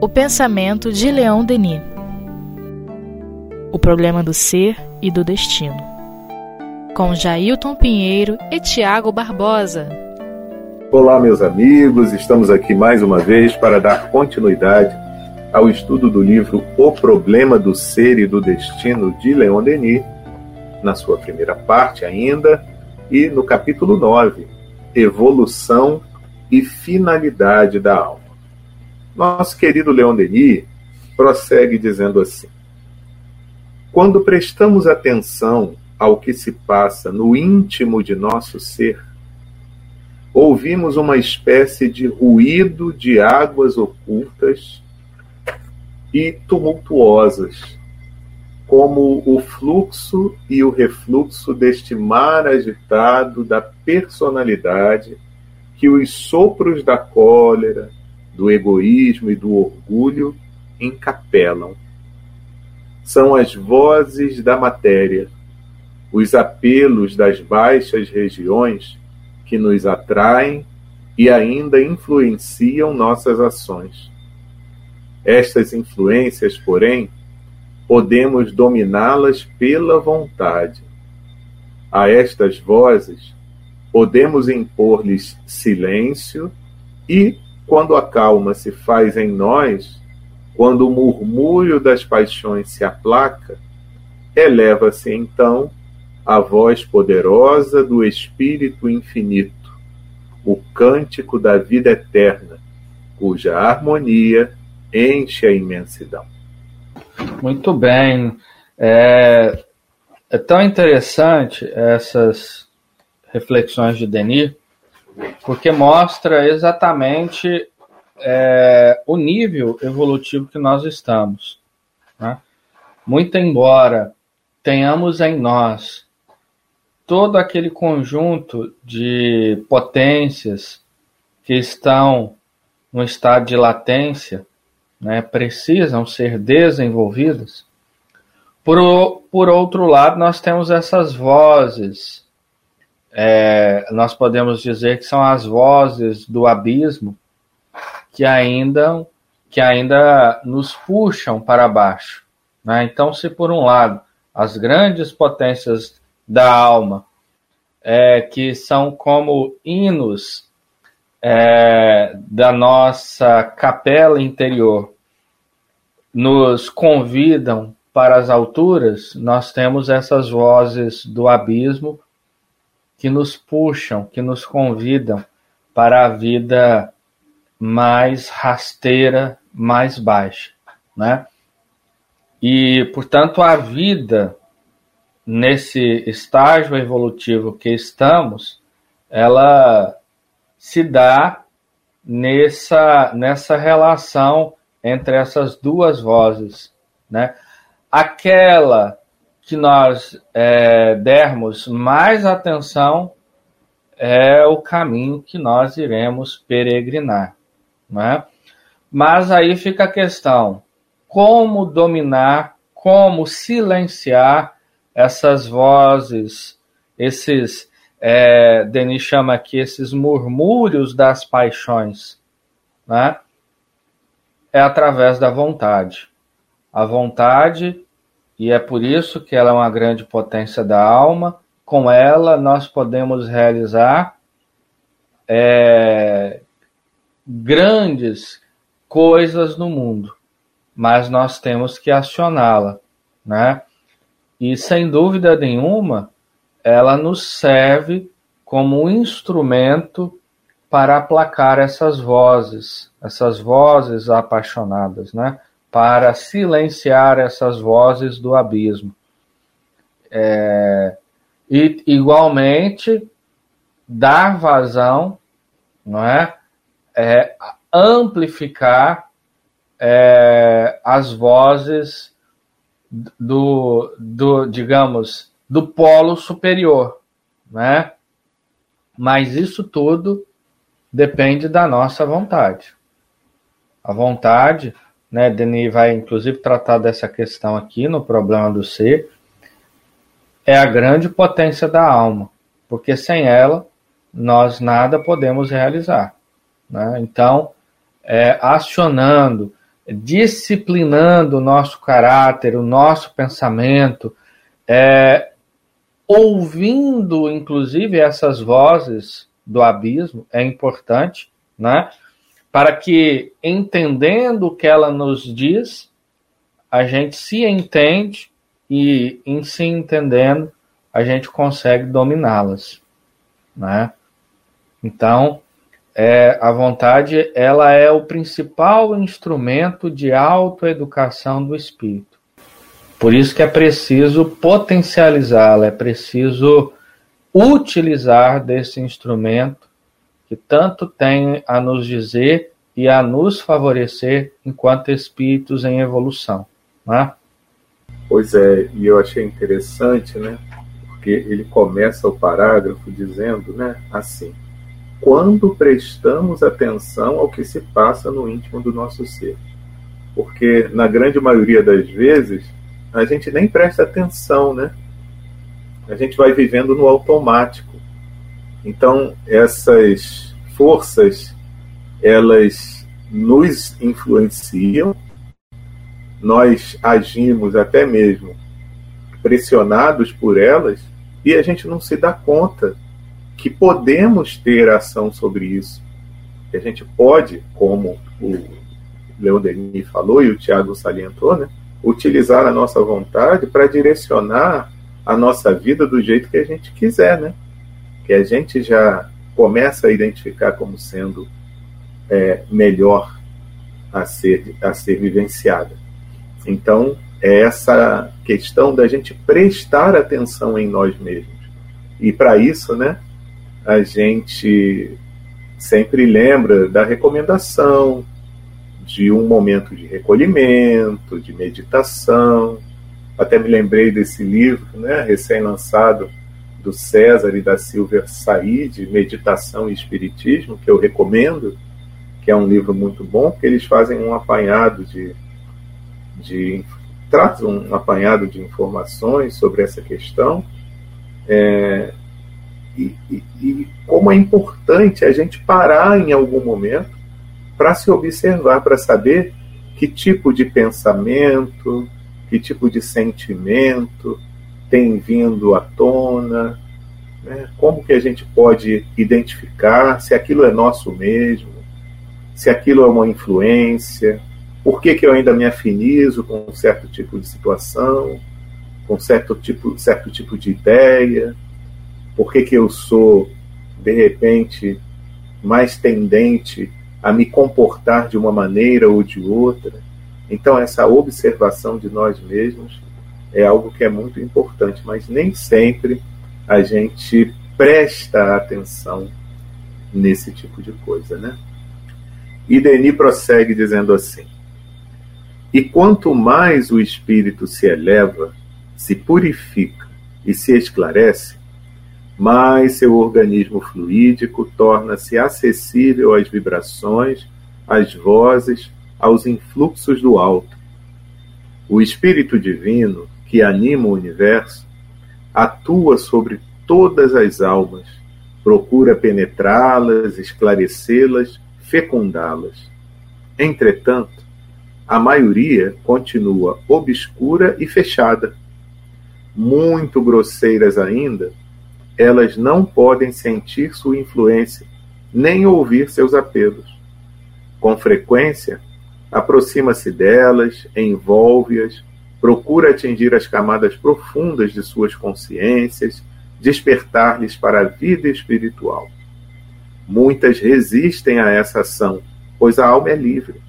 O pensamento de Leon Denis. O problema do ser e do destino. Com Jailton Pinheiro e Tiago Barbosa. Olá, meus amigos, estamos aqui mais uma vez para dar continuidade ao estudo do livro O Problema do Ser e do Destino de Leon Denis, na sua primeira parte ainda, e no capítulo 9, Evolução e Finalidade da Alma. Nosso querido Leon Denis prossegue dizendo assim: Quando prestamos atenção ao que se passa no íntimo de nosso ser, ouvimos uma espécie de ruído de águas ocultas e tumultuosas, como o fluxo e o refluxo deste mar agitado da personalidade que os sopros da cólera, do egoísmo e do orgulho encapelam. São as vozes da matéria, os apelos das baixas regiões que nos atraem e ainda influenciam nossas ações. Estas influências, porém, podemos dominá-las pela vontade. A estas vozes, podemos impor-lhes silêncio e quando a calma se faz em nós, quando o murmúrio das paixões se aplaca, eleva-se então a voz poderosa do Espírito Infinito, o cântico da vida eterna, cuja harmonia enche a imensidão. Muito bem. É, é tão interessante essas reflexões de Denis, porque mostra exatamente é, o nível evolutivo que nós estamos. Né? Muito embora tenhamos em nós todo aquele conjunto de potências que estão no estado de latência, né, precisam ser desenvolvidas. Por, por outro lado, nós temos essas vozes é, nós podemos dizer que são as vozes do abismo que ainda que ainda nos puxam para baixo. Né? Então, se por um lado as grandes potências da alma, é, que são como hinos é, da nossa capela interior, nos convidam para as alturas, nós temos essas vozes do abismo que nos puxam, que nos convidam para a vida mais rasteira, mais baixa, né? E, portanto, a vida nesse estágio evolutivo que estamos, ela se dá nessa nessa relação entre essas duas vozes, né? Aquela que nós é, dermos mais atenção é o caminho que nós iremos peregrinar. Né? Mas aí fica a questão: como dominar, como silenciar essas vozes, esses, é, Denis chama aqui, esses murmúrios das paixões? Né? É através da vontade. A vontade e é por isso que ela é uma grande potência da alma. Com ela, nós podemos realizar é, grandes coisas no mundo, mas nós temos que acioná-la, né? E sem dúvida nenhuma, ela nos serve como um instrumento para aplacar essas vozes, essas vozes apaixonadas, né? Para silenciar essas vozes do abismo. É, e, igualmente, dar vazão, não é? é amplificar é, as vozes do, do, digamos, do polo superior, né? Mas isso tudo depende da nossa vontade. A vontade né? Denis vai inclusive tratar dessa questão aqui no problema do ser, é a grande potência da alma, porque sem ela nós nada podemos realizar. Né? Então, é, acionando, disciplinando o nosso caráter, o nosso pensamento, é, ouvindo, inclusive, essas vozes do abismo, é importante, né? Para que, entendendo o que ela nos diz, a gente se entende e, em se entendendo, a gente consegue dominá-las. Né? Então, é, a vontade ela é o principal instrumento de autoeducação do espírito. Por isso que é preciso potencializá-la, é preciso utilizar desse instrumento que tanto tem a nos dizer e a nos favorecer enquanto espíritos em evolução. Né? Pois é, e eu achei interessante, né? Porque ele começa o parágrafo dizendo, né, assim: quando prestamos atenção ao que se passa no íntimo do nosso ser. Porque, na grande maioria das vezes, a gente nem presta atenção, né? A gente vai vivendo no automático. Então, essas forças, elas nos influenciam, nós agimos até mesmo pressionados por elas e a gente não se dá conta que podemos ter ação sobre isso. A gente pode, como o Leon Denis falou e o Tiago salientou, né, utilizar a nossa vontade para direcionar a nossa vida do jeito que a gente quiser, né? Que a gente já começa a identificar como sendo é, melhor a ser, a ser vivenciada. Então, é essa questão da gente prestar atenção em nós mesmos. E para isso, né, a gente sempre lembra da recomendação de um momento de recolhimento, de meditação. Até me lembrei desse livro, né, recém-lançado, do César e da Silvia Said, Meditação e Espiritismo, que eu recomendo, que é um livro muito bom, porque eles fazem um apanhado de, de tratam um apanhado de informações sobre essa questão. É, e, e, e como é importante a gente parar em algum momento para se observar, para saber que tipo de pensamento, que tipo de sentimento tem vindo à tona, né? como que a gente pode identificar se aquilo é nosso mesmo, se aquilo é uma influência, por que, que eu ainda me afinizo com um certo tipo de situação, com certo tipo, certo tipo de ideia, por que, que eu sou, de repente, mais tendente a me comportar de uma maneira ou de outra. Então, essa observação de nós mesmos é algo que é muito importante, mas nem sempre a gente presta atenção nesse tipo de coisa, né? E Denis prossegue dizendo assim: E quanto mais o espírito se eleva, se purifica e se esclarece, mais seu organismo fluídico torna-se acessível às vibrações, às vozes, aos influxos do alto. O Espírito Divino, que anima o universo, atua sobre todas as almas, procura penetrá-las, esclarecê-las, fecundá-las. Entretanto, a maioria continua obscura e fechada. Muito grosseiras ainda, elas não podem sentir sua influência, nem ouvir seus apelos. Com frequência, aproxima-se delas, envolve-as, procura atingir as camadas profundas de suas consciências, despertar-lhes para a vida espiritual. Muitas resistem a essa ação, pois a alma é livre.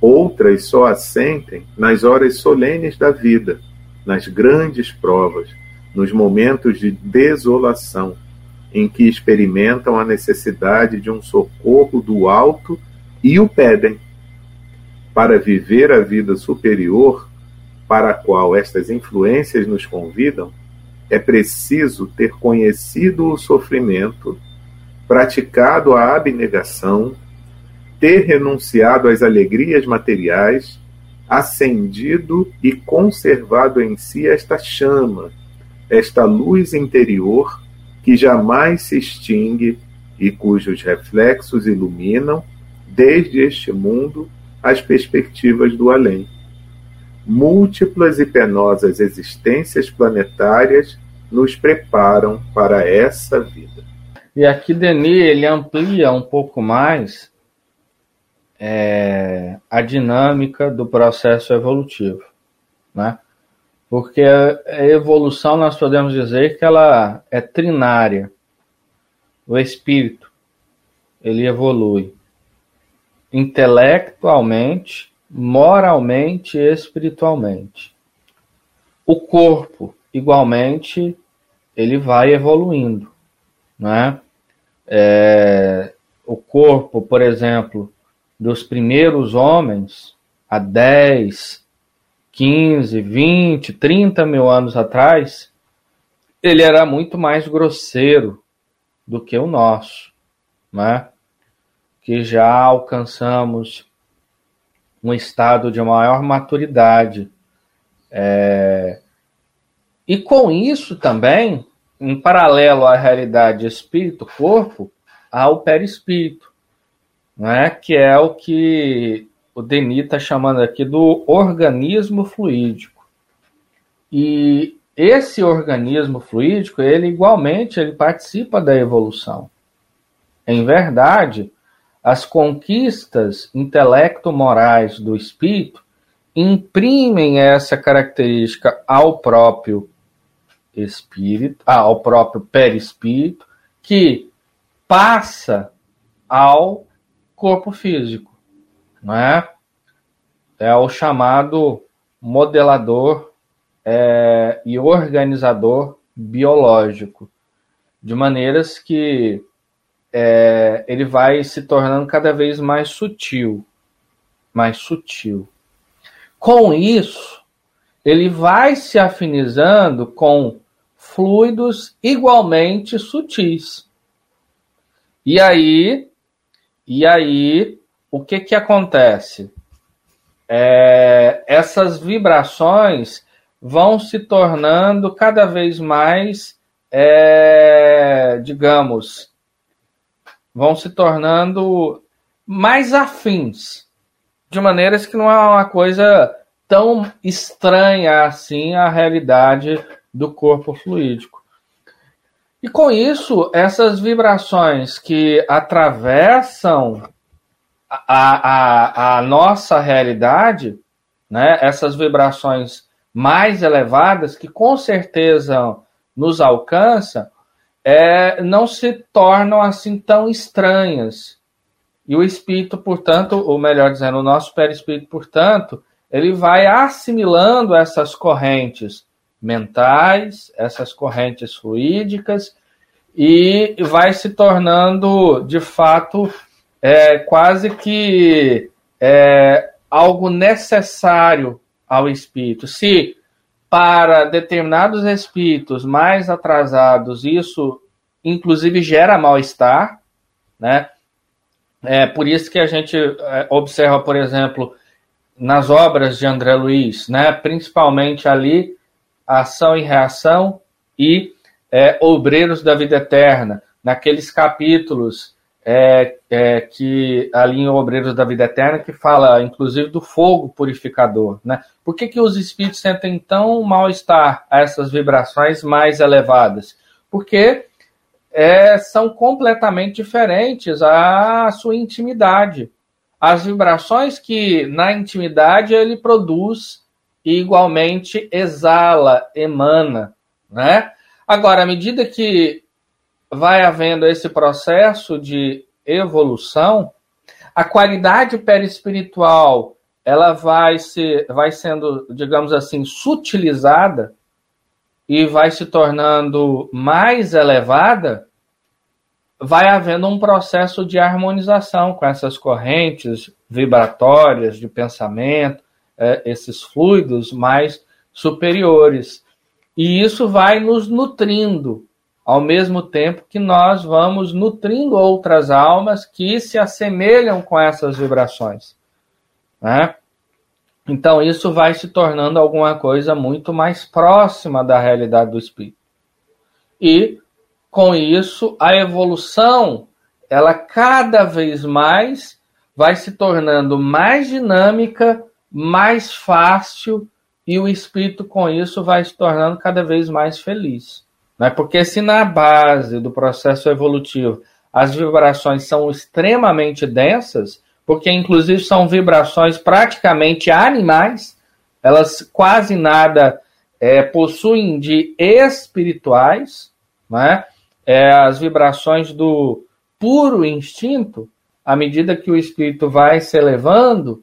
Outras só a sentem nas horas solenes da vida, nas grandes provas, nos momentos de desolação, em que experimentam a necessidade de um socorro do alto e o pedem. Para viver a vida superior para a qual estas influências nos convidam, é preciso ter conhecido o sofrimento, praticado a abnegação, ter renunciado às alegrias materiais, acendido e conservado em si esta chama esta luz interior que jamais se extingue e cujos reflexos iluminam, desde este mundo, as perspectivas do além. Múltiplas e penosas existências planetárias nos preparam para essa vida. E aqui Denis ele amplia um pouco mais é, a dinâmica do processo evolutivo, né? Porque a evolução nós podemos dizer que ela é trinária. O espírito ele evolui intelectualmente, moralmente e espiritualmente. O corpo, igualmente, ele vai evoluindo, né? É, o corpo, por exemplo, dos primeiros homens, há 10, 15, 20, 30 mil anos atrás, ele era muito mais grosseiro do que o nosso, né? que já alcançamos um estado de maior maturidade. É... E com isso também, em paralelo à realidade espírito-corpo, há o perispírito, né? que é o que o Denis está chamando aqui do organismo fluídico. E esse organismo fluídico, ele igualmente ele participa da evolução. Em verdade, as conquistas intelecto-morais do espírito imprimem essa característica ao próprio espírito, ah, ao próprio perispírito, que passa ao corpo físico, não é? É o chamado modelador é, e organizador biológico, de maneiras que é, ele vai se tornando cada vez mais sutil, mais sutil. Com isso, ele vai se afinizando com fluidos igualmente sutis. E aí, e aí, o que que acontece? É, essas vibrações vão se tornando cada vez mais, é, digamos, vão se tornando mais afins, de maneiras que não é uma coisa tão estranha assim à realidade do corpo fluídico. E com isso, essas vibrações que atravessam a, a, a nossa realidade, né, essas vibrações mais elevadas, que com certeza nos alcançam, é, não se tornam assim tão estranhas. E o espírito, portanto, ou melhor dizendo, o nosso perispírito, portanto, ele vai assimilando essas correntes mentais, essas correntes fluídicas, e vai se tornando, de fato, é, quase que é, algo necessário ao espírito. Se para determinados espíritos mais atrasados, isso inclusive gera mal-estar, né? É por isso que a gente é, observa, por exemplo, nas obras de André Luiz, né? Principalmente ali, ação e reação e é, obreiros da vida eterna, naqueles capítulos é, é, que ali em Obreiros da Vida Eterna, que fala inclusive do fogo purificador. Né? Por que, que os espíritos sentem tão mal-estar a essas vibrações mais elevadas? Porque é, são completamente diferentes à sua intimidade. As vibrações que na intimidade ele produz e igualmente exala, emana. Né? Agora, à medida que vai havendo esse processo de evolução, a qualidade perispiritual ela vai, se, vai sendo, digamos assim, sutilizada e vai se tornando mais elevada, vai havendo um processo de harmonização com essas correntes vibratórias de pensamento, é, esses fluidos mais superiores. E isso vai nos nutrindo, ao mesmo tempo que nós vamos nutrindo outras almas que se assemelham com essas vibrações. Né? Então, isso vai se tornando alguma coisa muito mais próxima da realidade do espírito. E, com isso, a evolução ela cada vez mais vai se tornando mais dinâmica, mais fácil e o espírito com isso vai se tornando cada vez mais feliz. Né? Porque se na base do processo evolutivo as vibrações são extremamente densas, porque inclusive são vibrações praticamente animais, elas quase nada é, possuem de espirituais, né? É, as vibrações do puro instinto, à medida que o espírito vai se elevando,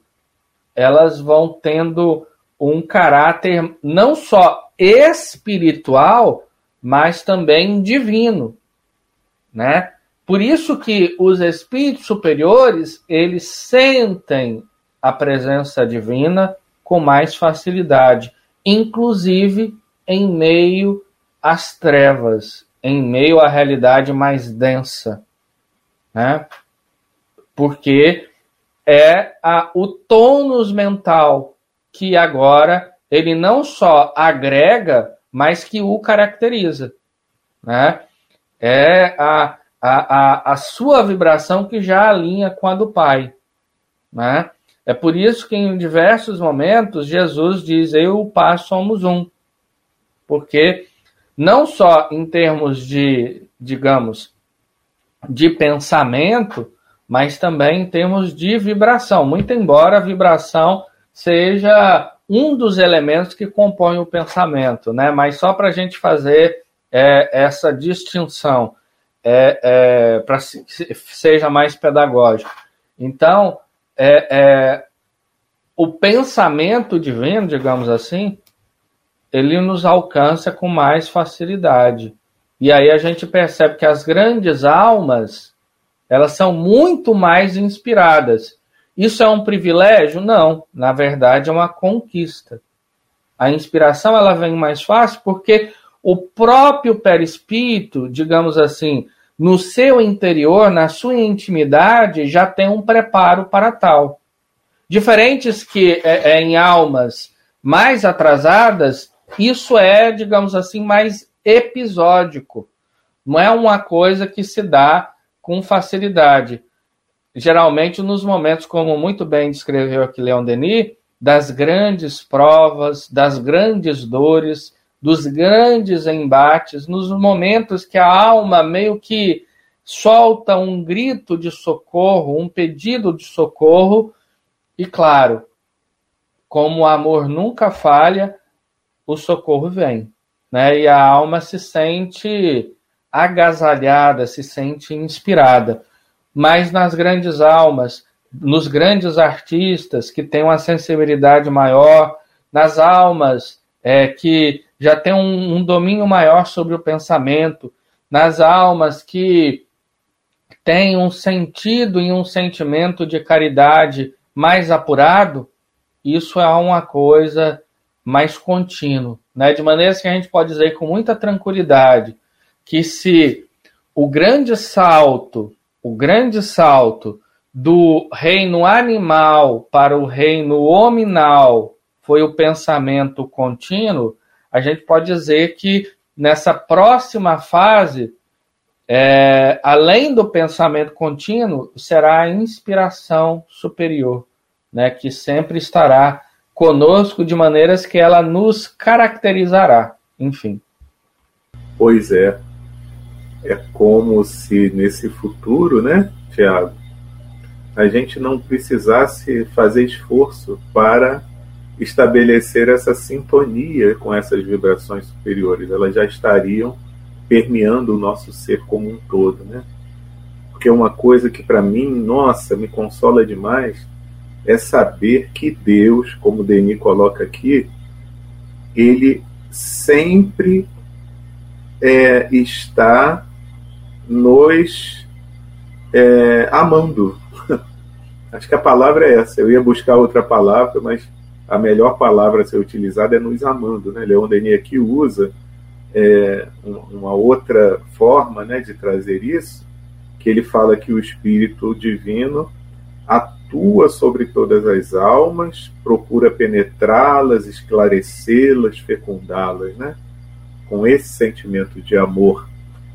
elas vão tendo um caráter não só espiritual, mas também divino, né? Por isso que os espíritos superiores, eles sentem a presença divina com mais facilidade, inclusive em meio às trevas, em meio à realidade mais densa, né? Porque é a, o tônus mental que agora ele não só agrega, mas que o caracteriza, né? É a a, a, a sua vibração que já alinha com a do Pai. Né? É por isso que em diversos momentos Jesus diz: Eu e o Pai somos um. Porque não só em termos de, digamos, de pensamento, mas também em termos de vibração. Muito embora a vibração seja um dos elementos que compõem o pensamento, né? Mas só para a gente fazer é, essa distinção é, é para que seja mais pedagógico. Então, é, é, o pensamento divino, digamos assim, ele nos alcança com mais facilidade. E aí a gente percebe que as grandes almas, elas são muito mais inspiradas. Isso é um privilégio? Não, na verdade é uma conquista. A inspiração ela vem mais fácil porque o próprio perispírito, digamos assim, no seu interior, na sua intimidade, já tem um preparo para tal. Diferentes que é, é, em almas mais atrasadas, isso é, digamos assim, mais episódico. Não é uma coisa que se dá com facilidade. Geralmente, nos momentos, como muito bem descreveu aqui Leon Denis, das grandes provas, das grandes dores, dos grandes embates, nos momentos que a alma meio que solta um grito de socorro, um pedido de socorro, e claro, como o amor nunca falha, o socorro vem, né? E a alma se sente agasalhada, se sente inspirada. Mas nas grandes almas, nos grandes artistas que têm uma sensibilidade maior, nas almas é, que já tem um, um domínio maior sobre o pensamento, nas almas que têm um sentido e um sentimento de caridade mais apurado, isso é uma coisa mais contínua, né? De maneira que a gente pode dizer com muita tranquilidade que se o grande salto, o grande salto do reino animal para o reino hominal foi o pensamento contínuo, a gente pode dizer que nessa próxima fase, é, além do pensamento contínuo, será a inspiração superior, né, que sempre estará conosco de maneiras que ela nos caracterizará, enfim. Pois é. É como se nesse futuro, né, Tiago, a gente não precisasse fazer esforço para estabelecer essa sintonia com essas vibrações superiores. Elas já estariam permeando o nosso ser como um todo, né? Porque uma coisa que para mim, nossa, me consola demais é saber que Deus, como o Denis coloca aqui, ele sempre é, está nos é, amando. Acho que a palavra é essa. Eu ia buscar outra palavra, mas a melhor palavra a ser utilizada é nos amando. Né? Leon Denis aqui usa é, uma outra forma né, de trazer isso, que ele fala que o Espírito Divino atua sobre todas as almas, procura penetrá-las, esclarecê-las, fecundá-las, né? com esse sentimento de amor.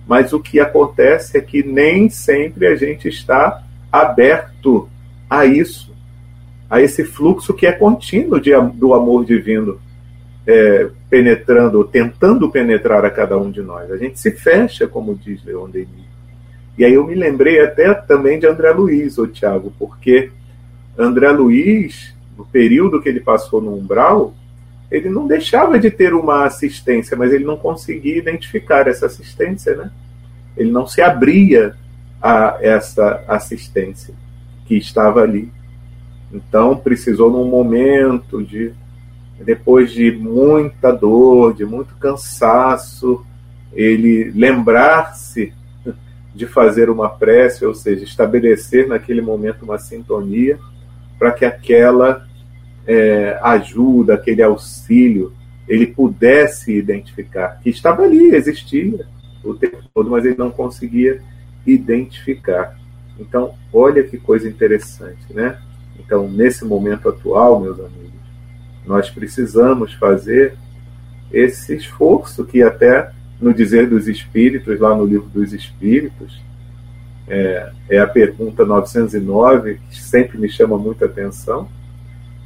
Mas o que acontece é que nem sempre a gente está aberto a isso, a esse fluxo que é contínuo de, do amor divino é, penetrando, tentando penetrar a cada um de nós. A gente se fecha, como diz Leon Denis. E aí eu me lembrei até também de André Luiz, Tiago, porque André Luiz, no período que ele passou no umbral, ele não deixava de ter uma assistência, mas ele não conseguia identificar essa assistência, né? Ele não se abria a essa assistência que estava ali. Então precisou num momento de depois de muita dor, de muito cansaço, ele lembrar-se de fazer uma prece, ou seja, estabelecer naquele momento uma sintonia para que aquela é, ajuda, aquele auxílio, ele pudesse identificar, que estava ali, existia o tempo todo, mas ele não conseguia identificar. Então, olha que coisa interessante, né? Então, nesse momento atual, meus amigos, nós precisamos fazer esse esforço que até no dizer dos espíritos, lá no livro dos espíritos, é, é a pergunta 909, que sempre me chama muita atenção,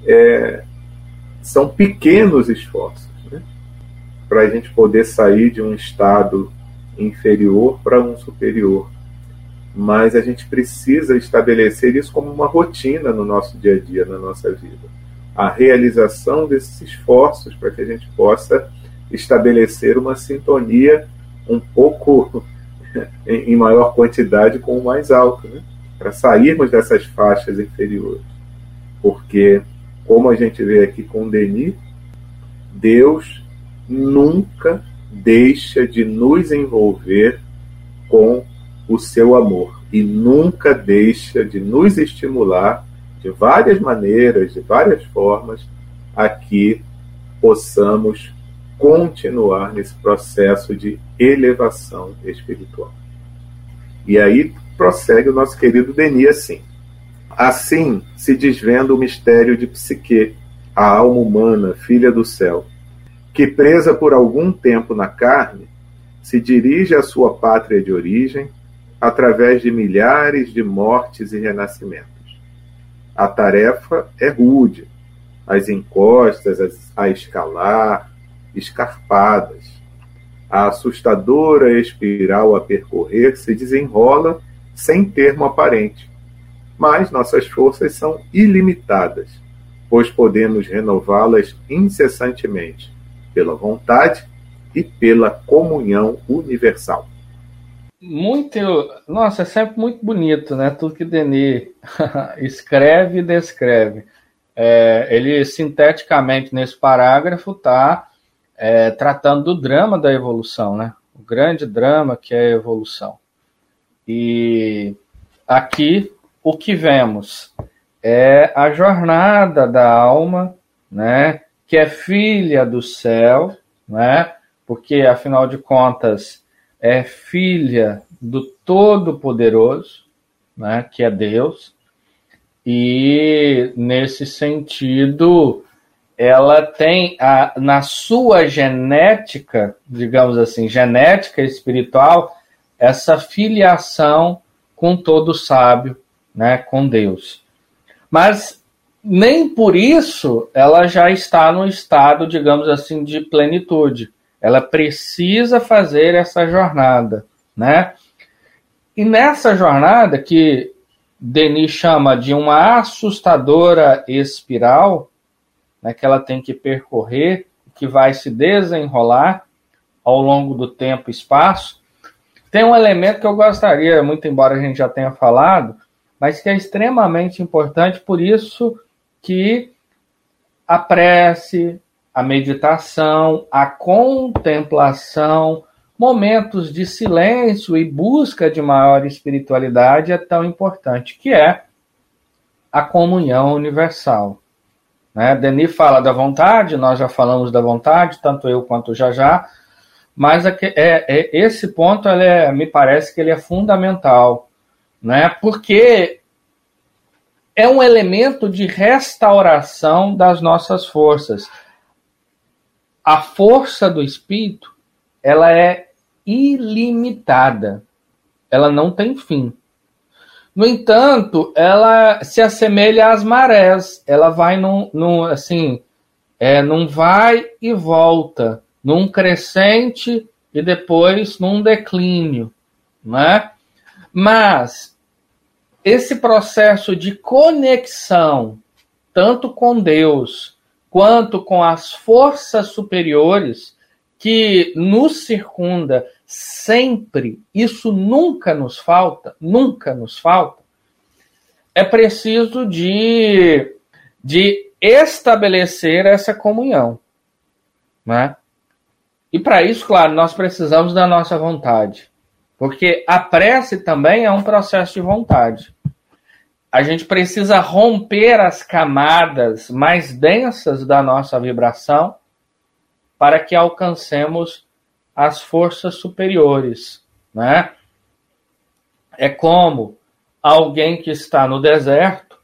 é, são pequenos esforços né, para a gente poder sair de um estado inferior para um superior. Mas a gente precisa estabelecer isso como uma rotina no nosso dia a dia, na nossa vida. A realização desses esforços para que a gente possa estabelecer uma sintonia um pouco em maior quantidade com o mais alto, né? para sairmos dessas faixas inferiores. Porque como a gente vê aqui com Denis, Deus nunca deixa de nos envolver com o seu amor e nunca deixa de nos estimular de várias maneiras, de várias formas, a que possamos continuar nesse processo de elevação espiritual. E aí prossegue o nosso querido Denis assim. Assim se desvenda o mistério de Psique, a alma humana, filha do céu, que presa por algum tempo na carne, se dirige à sua pátria de origem através de milhares de mortes e renascimentos. A tarefa é rude, as encostas a escalar, escarpadas. A assustadora espiral a percorrer se desenrola sem termo aparente mas nossas forças são ilimitadas, pois podemos renová-las incessantemente, pela vontade e pela comunhão universal. Muito, nossa, é sempre muito bonito, né? Tudo que Denis escreve e descreve. É, ele sinteticamente nesse parágrafo está é, tratando do drama da evolução, né? O grande drama que é a evolução. E aqui o que vemos é a jornada da alma, né, que é filha do céu, né, porque afinal de contas é filha do Todo-Poderoso, né, que é Deus, e nesse sentido ela tem a, na sua genética, digamos assim, genética espiritual, essa filiação com todo sábio, né, com Deus. Mas nem por isso ela já está no estado, digamos assim, de plenitude. Ela precisa fazer essa jornada, né? E nessa jornada que Denis chama de uma assustadora espiral, né, que ela tem que percorrer, que vai se desenrolar ao longo do tempo e espaço, tem um elemento que eu gostaria, muito embora a gente já tenha falado, mas que é extremamente importante, por isso que a prece, a meditação, a contemplação, momentos de silêncio e busca de maior espiritualidade é tão importante, que é a comunhão universal. Né? Denis fala da vontade, nós já falamos da vontade, tanto eu quanto já já, mas é, é, esse ponto ele é, me parece que ele é fundamental né? Porque é um elemento de restauração das nossas forças. A força do espírito, ela é ilimitada. Ela não tem fim. No entanto, ela se assemelha às marés. Ela vai num, num assim, é, num vai e volta, num crescente e depois num declínio, né? Mas esse processo de conexão, tanto com Deus quanto com as forças superiores que nos circunda sempre, isso nunca nos falta, nunca nos falta, é preciso de, de estabelecer essa comunhão. Né? E para isso, claro, nós precisamos da nossa vontade. Porque a prece também é um processo de vontade. A gente precisa romper as camadas mais densas da nossa vibração para que alcancemos as forças superiores, né? É como alguém que está no deserto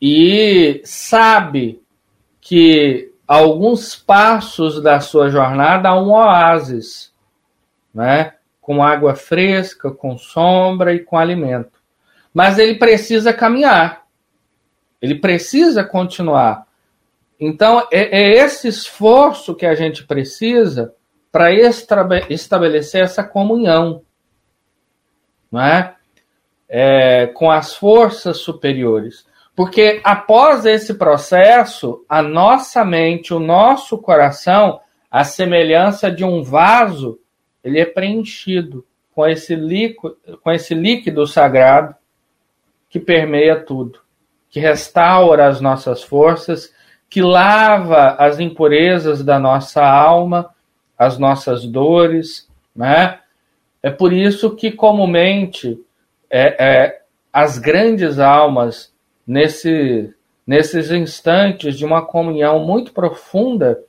e sabe que alguns passos da sua jornada há um oásis, né? Com água fresca, com sombra e com alimento. Mas ele precisa caminhar. Ele precisa continuar. Então, é, é esse esforço que a gente precisa para estabelecer essa comunhão não é? é? com as forças superiores. Porque após esse processo, a nossa mente, o nosso coração, a semelhança de um vaso, ele é preenchido com esse líquido, com esse líquido sagrado que permeia tudo, que restaura as nossas forças, que lava as impurezas da nossa alma, as nossas dores, né? É por isso que comumente é, é, as grandes almas nesse, nesses instantes de uma comunhão muito profunda,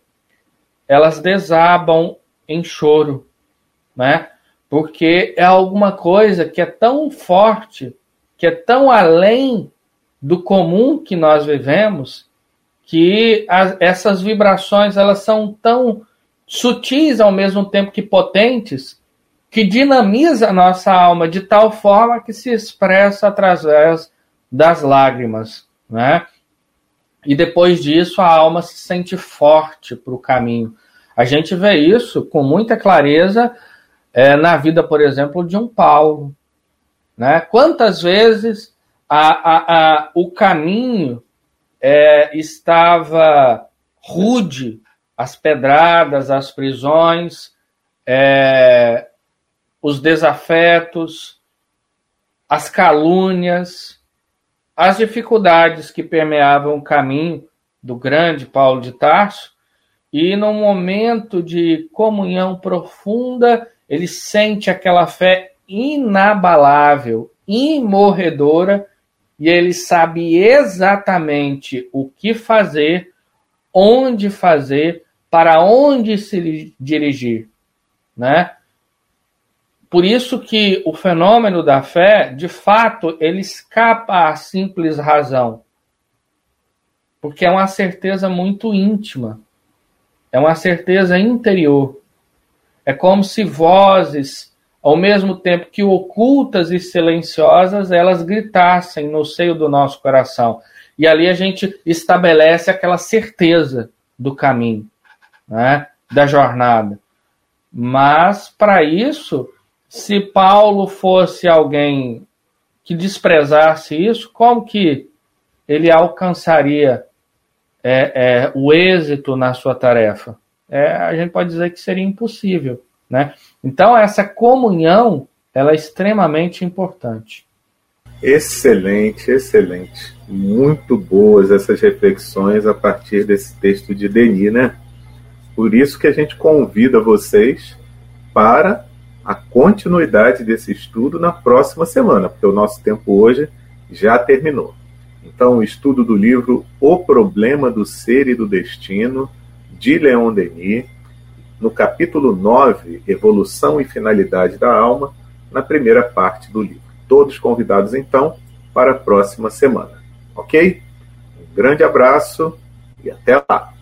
elas desabam em choro, né? Porque é alguma coisa que é tão forte, que é tão além do comum que nós vivemos, que as, essas vibrações elas são tão sutis ao mesmo tempo que potentes, que dinamiza a nossa alma de tal forma que se expressa através das lágrimas, né? E depois disso a alma se sente forte para o caminho. A gente vê isso com muita clareza é, na vida, por exemplo, de um Paulo. Né? Quantas vezes a, a, a, o caminho é, estava rude as pedradas, as prisões, é, os desafetos, as calúnias, as dificuldades que permeavam o caminho do grande Paulo de Tarso, e num momento de comunhão profunda, ele sente aquela fé inabalável, imorredora, e ele sabe exatamente o que fazer, onde fazer, para onde se dirigir, né? Por isso que o fenômeno da fé, de fato, ele escapa à simples razão. Porque é uma certeza muito íntima. É uma certeza interior. É como se vozes, ao mesmo tempo que ocultas e silenciosas, elas gritassem no seio do nosso coração. E ali a gente estabelece aquela certeza do caminho né, da jornada. Mas, para isso, se Paulo fosse alguém que desprezasse isso, como que ele alcançaria é, é, o êxito na sua tarefa? É, a gente pode dizer que seria impossível. Né? Então, essa comunhão ela é extremamente importante. Excelente, excelente. Muito boas essas reflexões a partir desse texto de Denis, né? Por isso que a gente convida vocês para a continuidade desse estudo na próxima semana, porque o nosso tempo hoje já terminou. Então, o estudo do livro O Problema do Ser e do Destino, de Leon Denis, no capítulo 9, Evolução e Finalidade da Alma, na primeira parte do livro. Todos convidados, então, para a próxima semana. Ok? Um grande abraço e até lá!